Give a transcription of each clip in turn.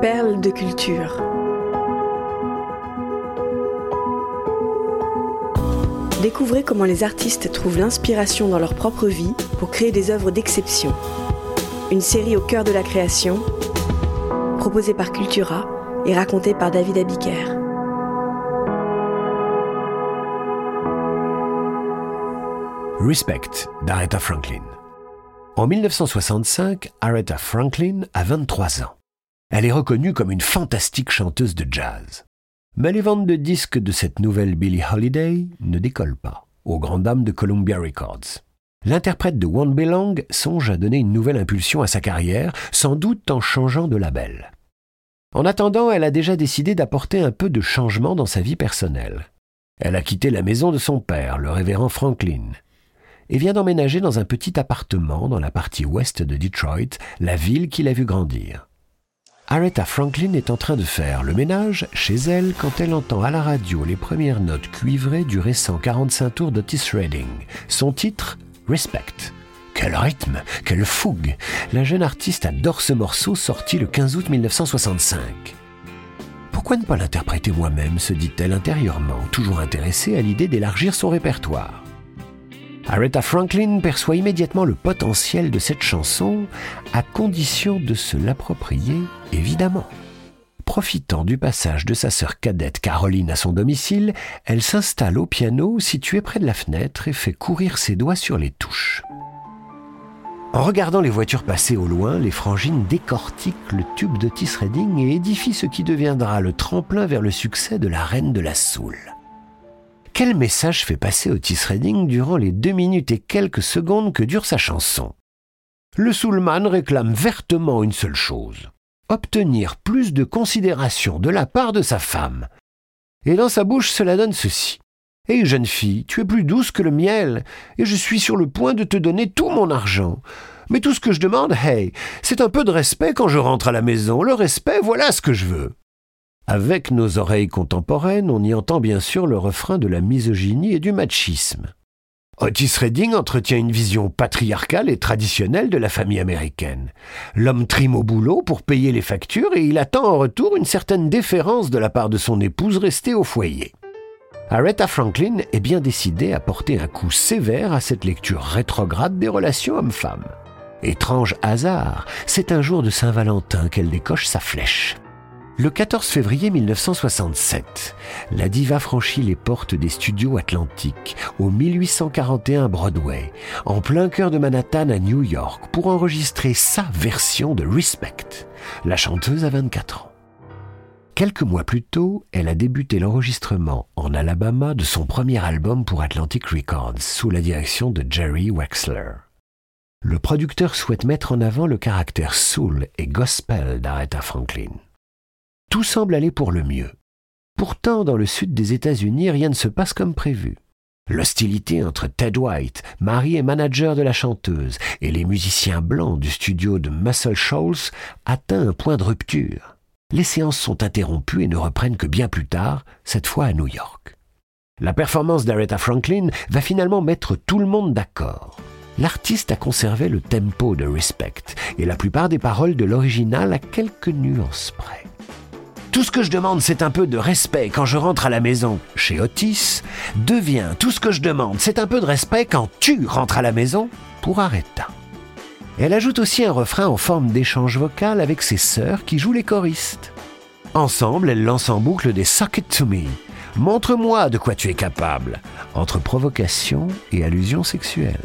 Perles de culture. Découvrez comment les artistes trouvent l'inspiration dans leur propre vie pour créer des œuvres d'exception. Une série au cœur de la création, proposée par Cultura et racontée par David Abiker. Respect d'Aretha Franklin. En 1965, Aretha Franklin a 23 ans. Elle est reconnue comme une fantastique chanteuse de jazz. Mais les ventes de disques de cette nouvelle Billie Holiday ne décollent pas, aux grandes dames de Columbia Records. L'interprète de Won't Belong songe à donner une nouvelle impulsion à sa carrière, sans doute en changeant de label. En attendant, elle a déjà décidé d'apporter un peu de changement dans sa vie personnelle. Elle a quitté la maison de son père, le révérend Franklin, et vient d'emménager dans un petit appartement dans la partie ouest de Detroit, la ville qu'il a vu grandir. Aretha Franklin est en train de faire le ménage chez elle quand elle entend à la radio les premières notes cuivrées du récent 45 tours d'Otis Redding. Son titre Respect. Quel rythme, quelle fougue La jeune artiste adore ce morceau sorti le 15 août 1965. Pourquoi ne pas l'interpréter moi-même se dit-elle intérieurement, toujours intéressée à l'idée d'élargir son répertoire. Aretha Franklin perçoit immédiatement le potentiel de cette chanson, à condition de se l'approprier, évidemment. Profitant du passage de sa sœur cadette Caroline à son domicile, elle s'installe au piano situé près de la fenêtre et fait courir ses doigts sur les touches. En regardant les voitures passer au loin, les frangines décortiquent le tube de Redding et édifient ce qui deviendra le tremplin vers le succès de la reine de la soul. Quel message fait passer Otis Redding durant les deux minutes et quelques secondes que dure sa chanson? Le soulman réclame vertement une seule chose obtenir plus de considération de la part de sa femme. Et dans sa bouche, cela donne ceci. Hé, jeune fille, tu es plus douce que le miel, et je suis sur le point de te donner tout mon argent. Mais tout ce que je demande, hey, c'est un peu de respect quand je rentre à la maison. Le respect, voilà ce que je veux. Avec nos oreilles contemporaines, on y entend bien sûr le refrain de la misogynie et du machisme. Otis Redding entretient une vision patriarcale et traditionnelle de la famille américaine. L'homme trime au boulot pour payer les factures et il attend en retour une certaine déférence de la part de son épouse restée au foyer. Aretha Franklin est bien décidée à porter un coup sévère à cette lecture rétrograde des relations hommes-femmes. Étrange hasard, c'est un jour de Saint-Valentin qu'elle décoche sa flèche. Le 14 février 1967, la diva franchit les portes des studios Atlantiques au 1841 Broadway, en plein cœur de Manhattan à New York, pour enregistrer sa version de Respect. La chanteuse a 24 ans. Quelques mois plus tôt, elle a débuté l'enregistrement en Alabama de son premier album pour Atlantic Records sous la direction de Jerry Wexler. Le producteur souhaite mettre en avant le caractère soul et gospel d'Aretha Franklin tout semble aller pour le mieux. Pourtant, dans le sud des États-Unis, rien ne se passe comme prévu. L'hostilité entre Ted White, mari et manager de la chanteuse, et les musiciens blancs du studio de Muscle Shoals atteint un point de rupture. Les séances sont interrompues et ne reprennent que bien plus tard, cette fois à New York. La performance d'Aretha Franklin va finalement mettre tout le monde d'accord. L'artiste a conservé le tempo de Respect et la plupart des paroles de l'original à quelques nuances près. Tout ce que je demande, c'est un peu de respect quand je rentre à la maison chez Otis, devient tout ce que je demande, c'est un peu de respect quand tu rentres à la maison pour Aretha. Elle ajoute aussi un refrain en forme d'échange vocal avec ses sœurs qui jouent les choristes. Ensemble, elle lance en boucle des Suck It To Me. Montre-moi de quoi tu es capable, entre provocation et allusion sexuelle.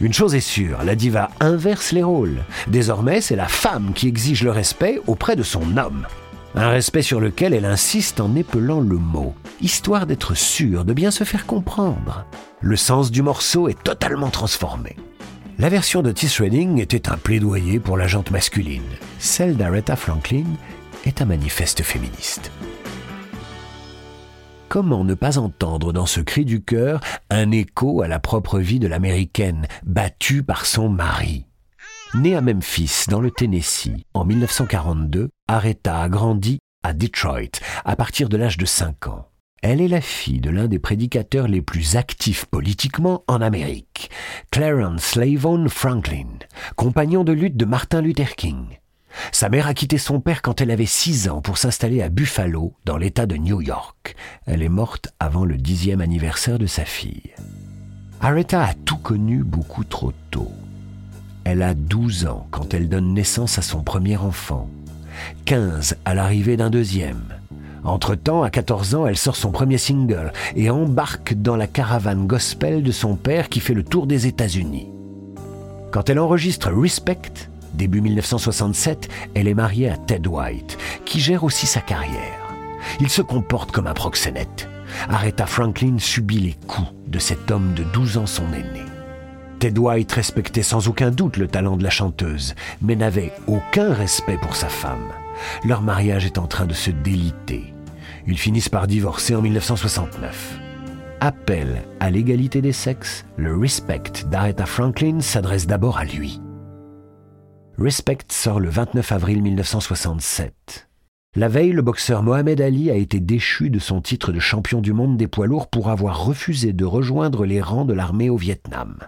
Une chose est sûre, la diva inverse les rôles. Désormais, c'est la femme qui exige le respect auprès de son homme. Un respect sur lequel elle insiste en épelant le mot, histoire d'être sûre de bien se faire comprendre. Le sens du morceau est totalement transformé. La version de Tis Redding était un plaidoyer pour la jante masculine. Celle d'Aretha Franklin est un manifeste féministe. Comment ne pas entendre dans ce cri du cœur un écho à la propre vie de l'américaine, battue par son mari? Née à Memphis, dans le Tennessee, en 1942, Aretha a grandi à Detroit à partir de l'âge de 5 ans. Elle est la fille de l'un des prédicateurs les plus actifs politiquement en Amérique, Clarence Slavon Franklin, compagnon de lutte de Martin Luther King. Sa mère a quitté son père quand elle avait 6 ans pour s'installer à Buffalo, dans l'État de New York. Elle est morte avant le dixième anniversaire de sa fille. Aretha a tout connu beaucoup trop tôt. Elle a 12 ans quand elle donne naissance à son premier enfant, 15 à l'arrivée d'un deuxième. Entre-temps, à 14 ans, elle sort son premier single et embarque dans la caravane gospel de son père qui fait le tour des États-Unis. Quand elle enregistre Respect, début 1967, elle est mariée à Ted White, qui gère aussi sa carrière. Il se comporte comme un proxénète. Aretha Franklin subit les coups de cet homme de 12 ans son aîné. Ted respectait sans aucun doute le talent de la chanteuse, mais n'avait aucun respect pour sa femme. Leur mariage est en train de se déliter. Ils finissent par divorcer en 1969. Appel à l'égalité des sexes, le Respect d'Aretha Franklin s'adresse d'abord à lui. Respect sort le 29 avril 1967. La veille, le boxeur Mohamed Ali a été déchu de son titre de champion du monde des poids lourds pour avoir refusé de rejoindre les rangs de l'armée au Vietnam.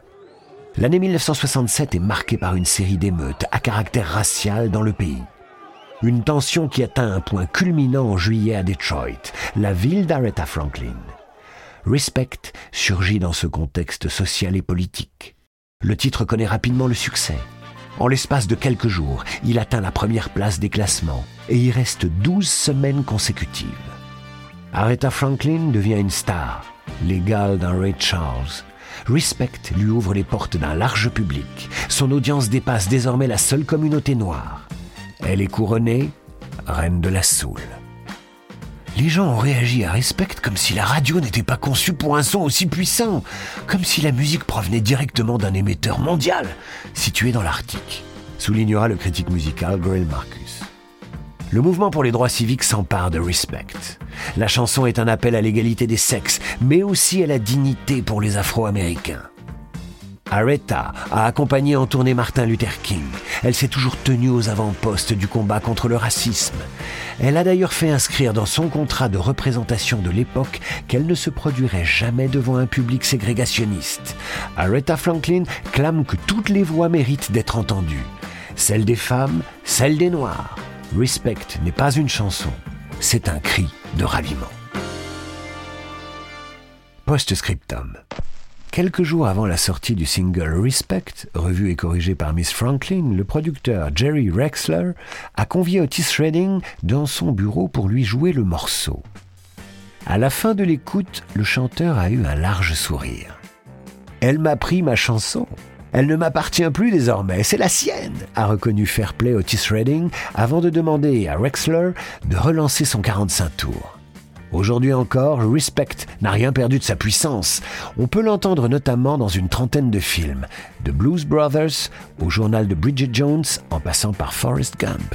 L'année 1967 est marquée par une série d'émeutes à caractère racial dans le pays. Une tension qui atteint un point culminant en juillet à Detroit, la ville d'Aretha Franklin. Respect surgit dans ce contexte social et politique. Le titre connaît rapidement le succès. En l'espace de quelques jours, il atteint la première place des classements et y reste 12 semaines consécutives. Aretha Franklin devient une star, l'égale d'un Ray Charles. Respect lui ouvre les portes d'un large public. Son audience dépasse désormais la seule communauté noire. Elle est couronnée reine de la soul. Les gens ont réagi à Respect comme si la radio n'était pas conçue pour un son aussi puissant, comme si la musique provenait directement d'un émetteur mondial situé dans l'Arctique, soulignera le critique musical Grail Marcus. Le mouvement pour les droits civiques s'empare de Respect. La chanson est un appel à l'égalité des sexes, mais aussi à la dignité pour les Afro-Américains. Aretha a accompagné en tournée Martin Luther King. Elle s'est toujours tenue aux avant-postes du combat contre le racisme. Elle a d'ailleurs fait inscrire dans son contrat de représentation de l'époque qu'elle ne se produirait jamais devant un public ségrégationniste. Aretha Franklin clame que toutes les voix méritent d'être entendues. Celle des femmes, celle des noirs. Respect n'est pas une chanson, c'est un cri de ralliement. Post-scriptum. Quelques jours avant la sortie du single Respect, revu et corrigé par Miss Franklin, le producteur Jerry Rexler a convié Otis Redding dans son bureau pour lui jouer le morceau. À la fin de l'écoute, le chanteur a eu un large sourire. Elle m'a pris ma chanson. Elle ne m'appartient plus désormais, c'est la sienne, a reconnu Fairplay Otis Redding avant de demander à Rexler de relancer son 45 tours. Aujourd'hui encore, Respect n'a rien perdu de sa puissance. On peut l'entendre notamment dans une trentaine de films, de Blues Brothers au journal de Bridget Jones en passant par Forrest Gump.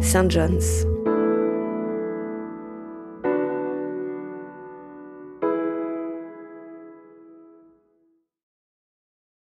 St. John's.